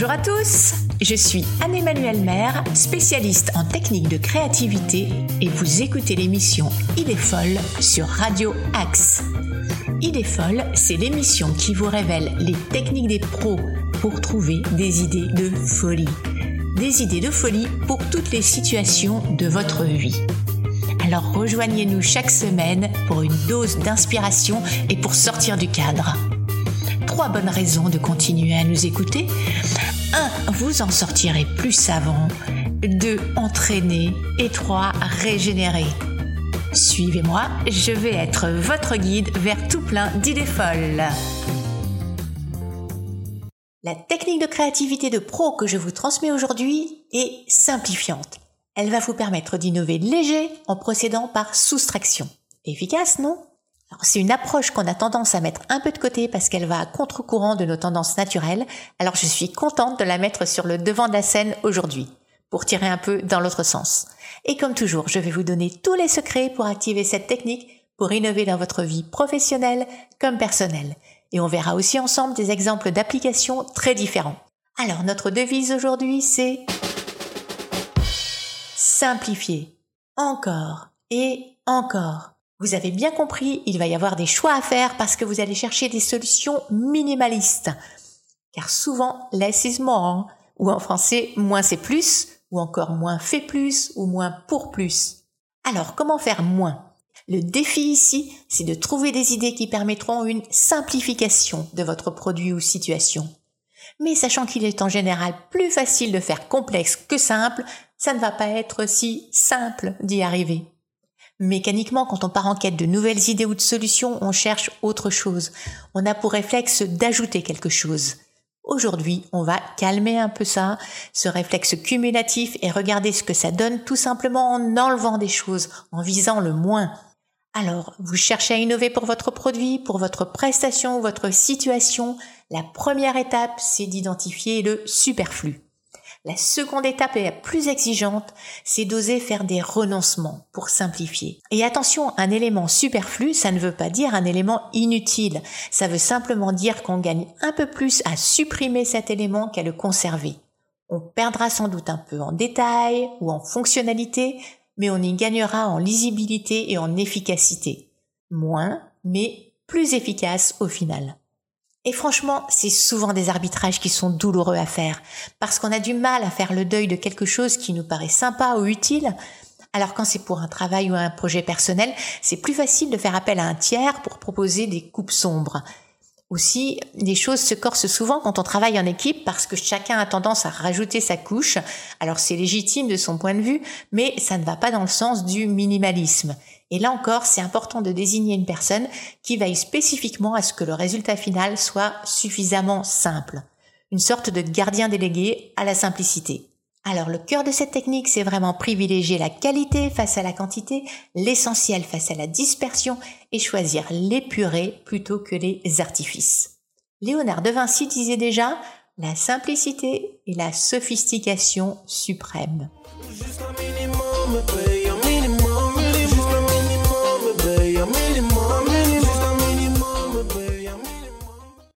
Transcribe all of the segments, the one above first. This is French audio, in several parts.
Bonjour à tous, je suis Anne-Emmanuelle Maire, spécialiste en technique de créativité et vous écoutez l'émission Idée folle sur Radio Axe. Idée folle, c'est l'émission qui vous révèle les techniques des pros pour trouver des idées de folie. Des idées de folie pour toutes les situations de votre vie. Alors rejoignez-nous chaque semaine pour une dose d'inspiration et pour sortir du cadre. Trois bonnes raisons de continuer à nous écouter. 1. Vous en sortirez plus savant. 2. Entraîné. Et 3. Régénérer. Suivez-moi, je vais être votre guide vers tout plein d'idées folles. La technique de créativité de pro que je vous transmets aujourd'hui est simplifiante. Elle va vous permettre d'innover léger en procédant par soustraction. Efficace, non? C'est une approche qu'on a tendance à mettre un peu de côté parce qu'elle va à contre-courant de nos tendances naturelles. Alors je suis contente de la mettre sur le devant de la scène aujourd'hui pour tirer un peu dans l'autre sens. Et comme toujours, je vais vous donner tous les secrets pour activer cette technique pour innover dans votre vie professionnelle comme personnelle. Et on verra aussi ensemble des exemples d'applications très différents. Alors notre devise aujourd'hui c'est simplifier. Encore et encore. Vous avez bien compris, il va y avoir des choix à faire parce que vous allez chercher des solutions minimalistes. Car souvent, is more, ou en français, moins c'est plus, ou encore moins fait plus, ou moins pour plus. Alors, comment faire moins? Le défi ici, c'est de trouver des idées qui permettront une simplification de votre produit ou situation. Mais sachant qu'il est en général plus facile de faire complexe que simple, ça ne va pas être si simple d'y arriver. Mécaniquement, quand on part en quête de nouvelles idées ou de solutions, on cherche autre chose. On a pour réflexe d'ajouter quelque chose. Aujourd'hui, on va calmer un peu ça, ce réflexe cumulatif et regarder ce que ça donne tout simplement en enlevant des choses, en visant le moins. Alors, vous cherchez à innover pour votre produit, pour votre prestation votre situation. La première étape, c'est d'identifier le superflu. La seconde étape est la plus exigeante, c'est d'oser faire des renoncements pour simplifier. Et attention, un élément superflu, ça ne veut pas dire un élément inutile. Ça veut simplement dire qu'on gagne un peu plus à supprimer cet élément qu'à le conserver. On perdra sans doute un peu en détail ou en fonctionnalité, mais on y gagnera en lisibilité et en efficacité. Moins, mais plus efficace au final. Et franchement, c'est souvent des arbitrages qui sont douloureux à faire, parce qu'on a du mal à faire le deuil de quelque chose qui nous paraît sympa ou utile, alors quand c'est pour un travail ou un projet personnel, c'est plus facile de faire appel à un tiers pour proposer des coupes sombres. Aussi, les choses se corsent souvent quand on travaille en équipe parce que chacun a tendance à rajouter sa couche. Alors c'est légitime de son point de vue, mais ça ne va pas dans le sens du minimalisme. Et là encore, c'est important de désigner une personne qui veille spécifiquement à ce que le résultat final soit suffisamment simple. Une sorte de gardien délégué à la simplicité. Alors le cœur de cette technique, c'est vraiment privilégier la qualité face à la quantité, l'essentiel face à la dispersion et choisir l'épuré plutôt que les artifices. Léonard de Vinci disait déjà la simplicité et la sophistication suprême.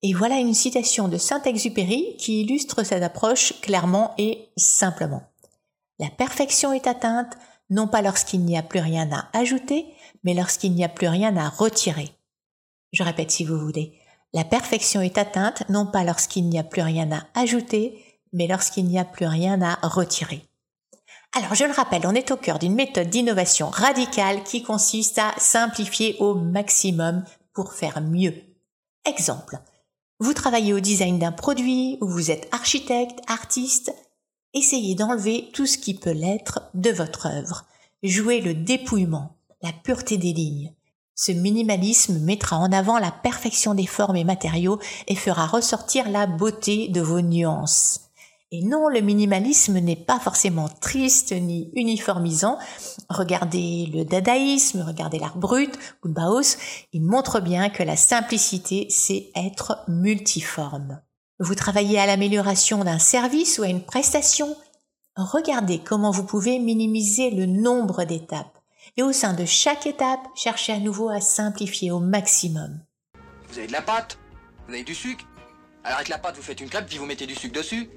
Et voilà une citation de Saint-Exupéry qui illustre cette approche clairement et simplement. La perfection est atteinte non pas lorsqu'il n'y a plus rien à ajouter, mais lorsqu'il n'y a plus rien à retirer. Je répète si vous voulez. La perfection est atteinte non pas lorsqu'il n'y a plus rien à ajouter, mais lorsqu'il n'y a plus rien à retirer. Alors je le rappelle, on est au cœur d'une méthode d'innovation radicale qui consiste à simplifier au maximum pour faire mieux. Exemple, vous travaillez au design d'un produit ou vous êtes architecte, artiste, essayez d'enlever tout ce qui peut l'être de votre œuvre. Jouez le dépouillement, la pureté des lignes. Ce minimalisme mettra en avant la perfection des formes et matériaux et fera ressortir la beauté de vos nuances. Et non, le minimalisme n'est pas forcément triste ni uniformisant. Regardez le dadaïsme, regardez l'art brut Bauhaus, il montre bien que la simplicité, c'est être multiforme. Vous travaillez à l'amélioration d'un service ou à une prestation? Regardez comment vous pouvez minimiser le nombre d'étapes. Et au sein de chaque étape, cherchez à nouveau à simplifier au maximum. Vous avez de la pâte? Vous avez du sucre? Alors avec la pâte, vous faites une crêpe puis vous mettez du sucre dessus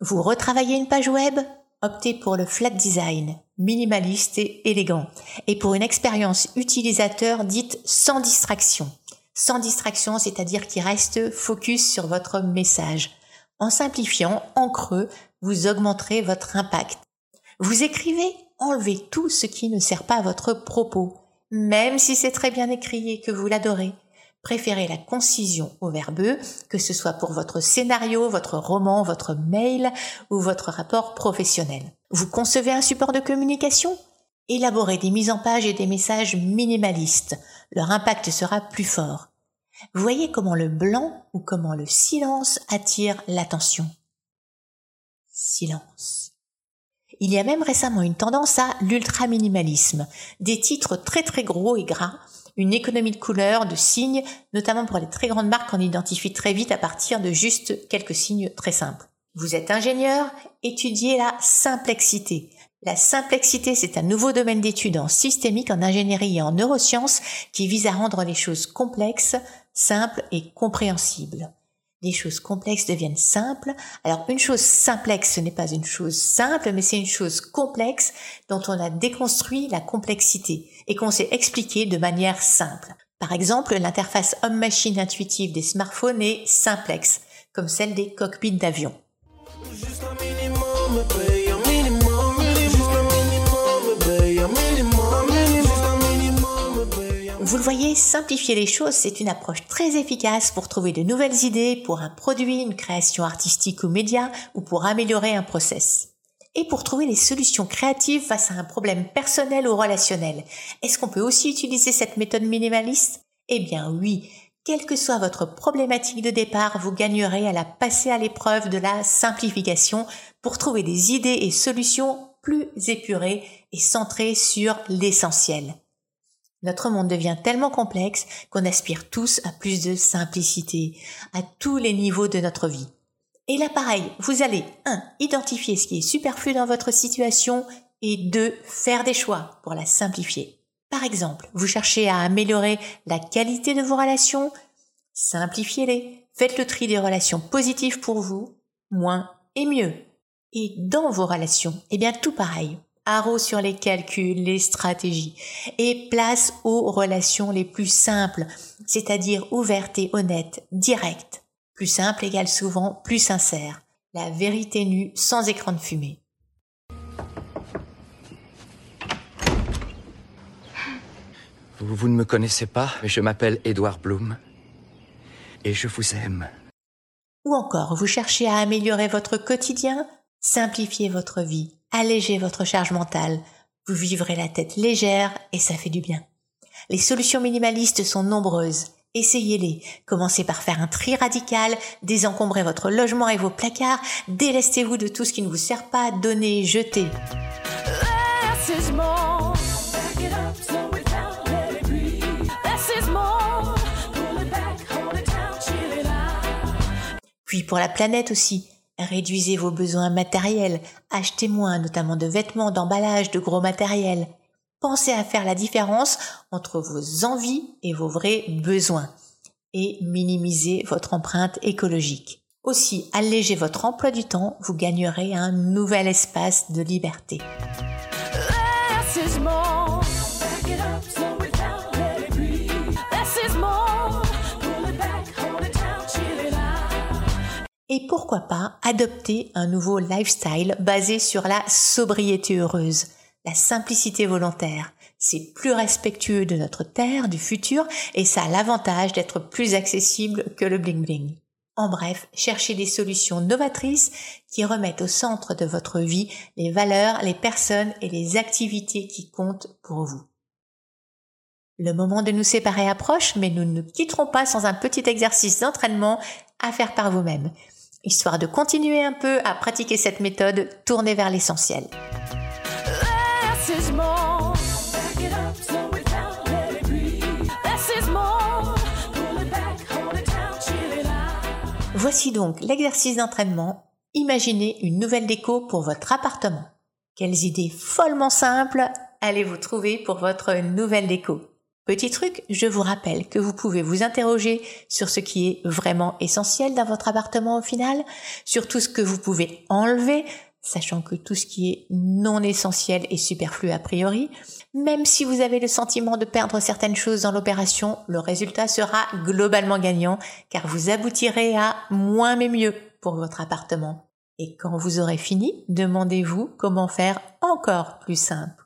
Vous retravaillez une page web? Optez pour le flat design, minimaliste et élégant, et pour une expérience utilisateur dite sans distraction. Sans distraction, c'est-à-dire qui reste focus sur votre message. En simplifiant, en creux, vous augmenterez votre impact. Vous écrivez, enlevez tout ce qui ne sert pas à votre propos, même si c'est très bien écrit et que vous l'adorez. Préférez la concision au verbeux, que ce soit pour votre scénario, votre roman, votre mail ou votre rapport professionnel. Vous concevez un support de communication? Élaborez des mises en page et des messages minimalistes. Leur impact sera plus fort. Voyez comment le blanc ou comment le silence attire l'attention. Silence. Il y a même récemment une tendance à l'ultra-minimalisme. Des titres très très gros et gras une économie de couleurs, de signes, notamment pour les très grandes marques qu'on identifie très vite à partir de juste quelques signes très simples. Vous êtes ingénieur, étudiez la simplexité. La simplexité, c'est un nouveau domaine d'études en systémique, en ingénierie et en neurosciences qui vise à rendre les choses complexes, simples et compréhensibles les choses complexes deviennent simples. Alors une chose simplexe, ce n'est pas une chose simple, mais c'est une chose complexe dont on a déconstruit la complexité et qu'on s'est expliqué de manière simple. Par exemple, l'interface homme-machine intuitive des smartphones est simplexe, comme celle des cockpits d'avion. Vous le voyez, simplifier les choses, c'est une approche très efficace pour trouver de nouvelles idées pour un produit, une création artistique ou média, ou pour améliorer un process. Et pour trouver les solutions créatives face à un problème personnel ou relationnel. Est-ce qu'on peut aussi utiliser cette méthode minimaliste? Eh bien oui, quelle que soit votre problématique de départ, vous gagnerez à la passer à l'épreuve de la simplification pour trouver des idées et solutions plus épurées et centrées sur l'essentiel. Notre monde devient tellement complexe qu'on aspire tous à plus de simplicité, à tous les niveaux de notre vie. Et là, pareil, vous allez 1. Identifier ce qui est superflu dans votre situation et 2. Faire des choix pour la simplifier. Par exemple, vous cherchez à améliorer la qualité de vos relations, simplifiez-les. Faites le tri des relations positives pour vous, moins et mieux. Et dans vos relations, eh bien tout pareil haro sur les calculs, les stratégies, et place aux relations les plus simples, c'est-à-dire ouvertes et honnêtes, directes. Plus simple égale souvent plus sincère. La vérité nue sans écran de fumée. Vous, vous ne me connaissez pas, mais je m'appelle Edouard Bloom. Et je vous aime. Ou encore, vous cherchez à améliorer votre quotidien Simplifiez votre vie allégez votre charge mentale, vous vivrez la tête légère et ça fait du bien. Les solutions minimalistes sont nombreuses. Essayez-les. Commencez par faire un tri radical, désencombrez votre logement et vos placards, délestez-vous de tout ce qui ne vous sert pas, donnez, jetez. Puis pour la planète aussi, Réduisez vos besoins matériels, achetez moins, notamment de vêtements, d'emballage, de gros matériel. Pensez à faire la différence entre vos envies et vos vrais besoins et minimisez votre empreinte écologique. Aussi, allégez votre emploi du temps, vous gagnerez un nouvel espace de liberté. Et pourquoi pas adopter un nouveau lifestyle basé sur la sobriété heureuse, la simplicité volontaire. C'est plus respectueux de notre terre, du futur, et ça a l'avantage d'être plus accessible que le bling bling. En bref, cherchez des solutions novatrices qui remettent au centre de votre vie les valeurs, les personnes et les activités qui comptent pour vous. Le moment de nous séparer approche, mais nous ne quitterons pas sans un petit exercice d'entraînement à faire par vous-même histoire de continuer un peu à pratiquer cette méthode tournée vers l'essentiel. Voici donc l'exercice d'entraînement. Imaginez une nouvelle déco pour votre appartement. Quelles idées follement simples allez-vous trouver pour votre nouvelle déco? Petit truc, je vous rappelle que vous pouvez vous interroger sur ce qui est vraiment essentiel dans votre appartement au final, sur tout ce que vous pouvez enlever, sachant que tout ce qui est non essentiel est superflu a priori. Même si vous avez le sentiment de perdre certaines choses dans l'opération, le résultat sera globalement gagnant car vous aboutirez à moins mais mieux pour votre appartement. Et quand vous aurez fini, demandez-vous comment faire encore plus simple.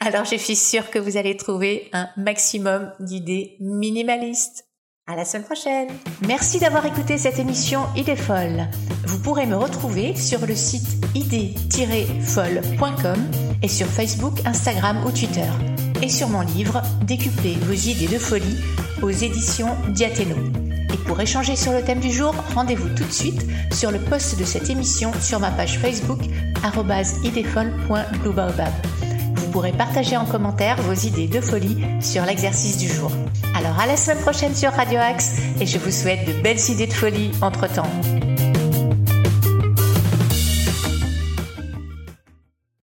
Alors je suis sûre que vous allez trouver un maximum d'idées minimalistes. À la semaine prochaine. Merci d'avoir écouté cette émission Idée folle. Vous pourrez me retrouver sur le site idée-folle.com et sur Facebook, Instagram ou Twitter. Et sur mon livre Décupler vos idées de folie aux éditions Diathéno. Et pour échanger sur le thème du jour, rendez-vous tout de suite sur le post de cette émission sur ma page Facebook idéfolle.bluebaobab pourrez partager en commentaire vos idées de folie sur l'exercice du jour. Alors à la semaine prochaine sur Radio Axe et je vous souhaite de belles idées de folie entre-temps.